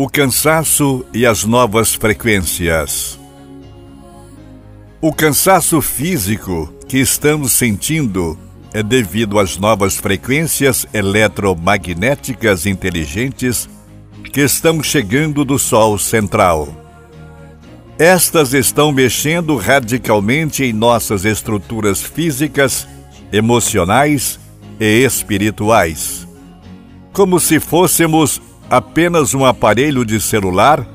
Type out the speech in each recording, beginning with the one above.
O cansaço e as novas frequências. O cansaço físico que estamos sentindo é devido às novas frequências eletromagnéticas inteligentes que estão chegando do Sol central. Estas estão mexendo radicalmente em nossas estruturas físicas, emocionais e espirituais. Como se fôssemos apenas um aparelho de celular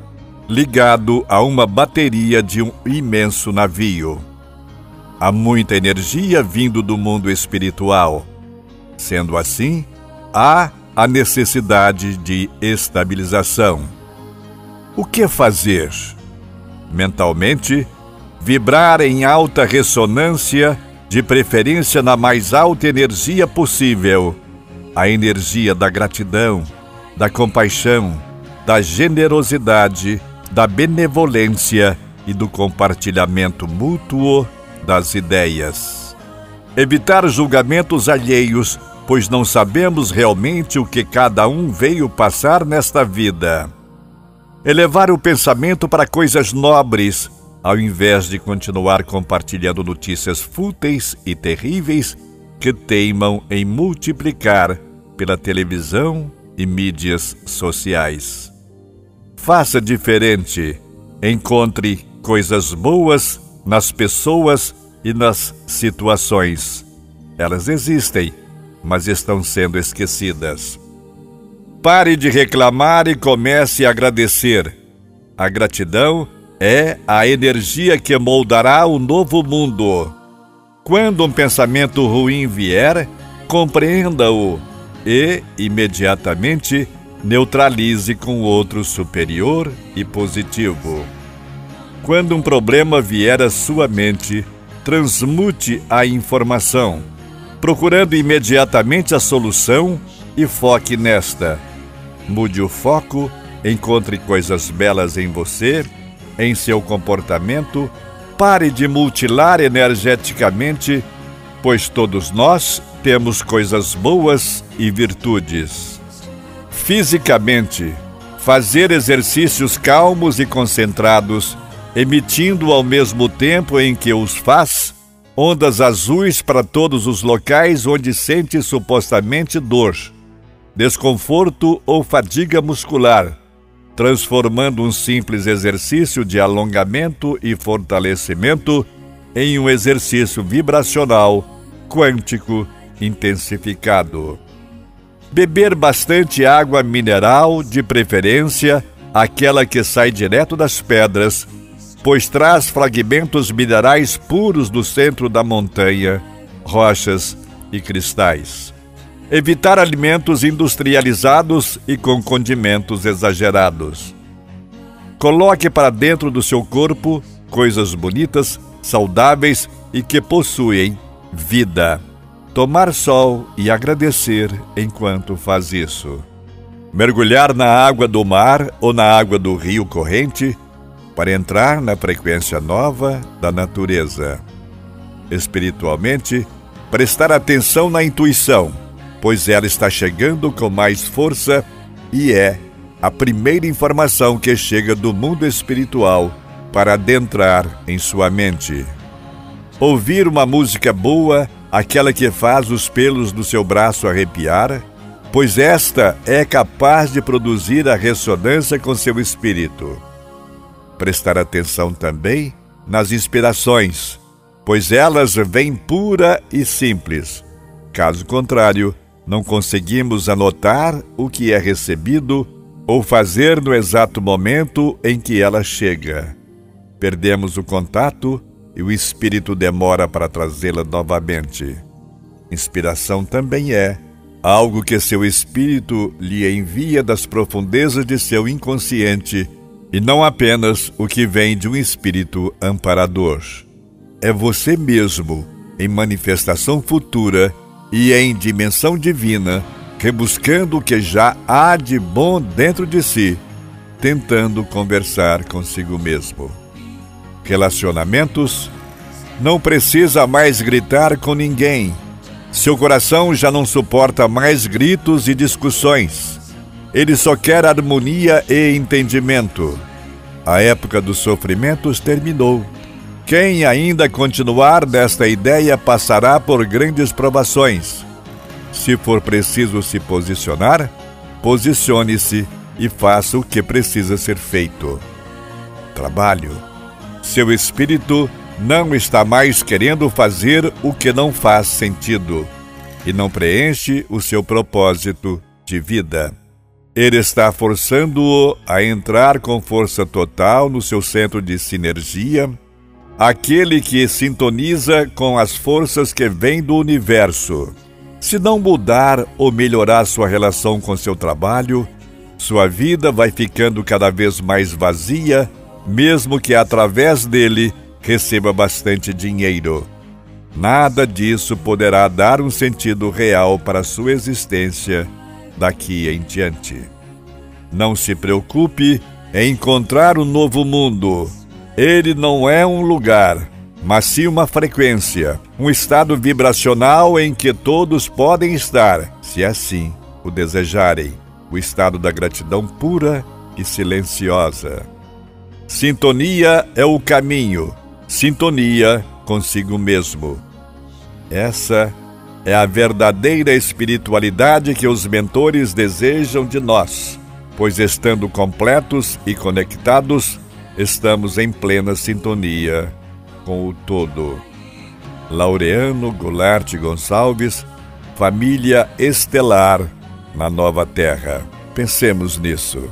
ligado a uma bateria de um imenso navio. Há muita energia vindo do mundo espiritual. Sendo assim, há a necessidade de estabilização. O que fazer? Mentalmente, vibrar em alta ressonância, de preferência na mais alta energia possível a energia da gratidão, da compaixão, da generosidade, da benevolência e do compartilhamento mútuo das ideias. Evitar julgamentos alheios, pois não sabemos realmente o que cada um veio passar nesta vida. Elevar o pensamento para coisas nobres, ao invés de continuar compartilhando notícias fúteis e terríveis que teimam em multiplicar pela televisão e mídias sociais. Faça diferente. Encontre coisas boas nas pessoas e nas situações. Elas existem, mas estão sendo esquecidas. Pare de reclamar e comece a agradecer. A gratidão é a energia que moldará o novo mundo. Quando um pensamento ruim vier, compreenda-o e, imediatamente, neutralize com outro superior e positivo. Quando um problema vier à sua mente, transmute a informação, procurando imediatamente a solução e foque nesta. Mude o foco, encontre coisas belas em você, em seu comportamento, pare de mutilar energeticamente, pois todos nós temos coisas boas e virtudes. Fisicamente, fazer exercícios calmos e concentrados, emitindo ao mesmo tempo em que os faz, ondas azuis para todos os locais onde sente supostamente dor, desconforto ou fadiga muscular, transformando um simples exercício de alongamento e fortalecimento em um exercício vibracional, quântico intensificado. Beber bastante água mineral, de preferência aquela que sai direto das pedras, pois traz fragmentos minerais puros do centro da montanha, rochas e cristais. Evitar alimentos industrializados e com condimentos exagerados. Coloque para dentro do seu corpo coisas bonitas, saudáveis e que possuem vida tomar sol e agradecer enquanto faz isso. Mergulhar na água do mar ou na água do rio corrente para entrar na frequência nova da natureza. Espiritualmente, prestar atenção na intuição, pois ela está chegando com mais força e é a primeira informação que chega do mundo espiritual para adentrar em sua mente. Ouvir uma música boa aquela que faz os pelos do seu braço arrepiar, pois esta é capaz de produzir a ressonância com seu espírito. Prestar atenção também nas inspirações, pois elas vêm pura e simples. Caso contrário, não conseguimos anotar o que é recebido ou fazer no exato momento em que ela chega. Perdemos o contato e o espírito demora para trazê-la novamente. Inspiração também é algo que seu espírito lhe envia das profundezas de seu inconsciente e não apenas o que vem de um espírito amparador. É você mesmo, em manifestação futura e em dimensão divina, rebuscando o que já há de bom dentro de si, tentando conversar consigo mesmo relacionamentos, não precisa mais gritar com ninguém. Seu coração já não suporta mais gritos e discussões. Ele só quer harmonia e entendimento. A época dos sofrimentos terminou. Quem ainda continuar desta ideia passará por grandes provações. Se for preciso se posicionar, posicione-se e faça o que precisa ser feito. Trabalho. Seu espírito não está mais querendo fazer o que não faz sentido e não preenche o seu propósito de vida. Ele está forçando-o a entrar com força total no seu centro de sinergia, aquele que sintoniza com as forças que vêm do universo. Se não mudar ou melhorar sua relação com seu trabalho, sua vida vai ficando cada vez mais vazia, mesmo que através dele receba bastante dinheiro. Nada disso poderá dar um sentido real para sua existência daqui em diante. Não se preocupe em encontrar um novo mundo. Ele não é um lugar, mas sim uma frequência, um estado vibracional em que todos podem estar, se assim o desejarem. O estado da gratidão pura e silenciosa. Sintonia é o caminho, sintonia consigo mesmo. Essa é a verdadeira espiritualidade que os mentores desejam de nós, pois estando completos e conectados, estamos em plena sintonia com o todo. Laureano Goulart Gonçalves, Família Estelar na Nova Terra. Pensemos nisso.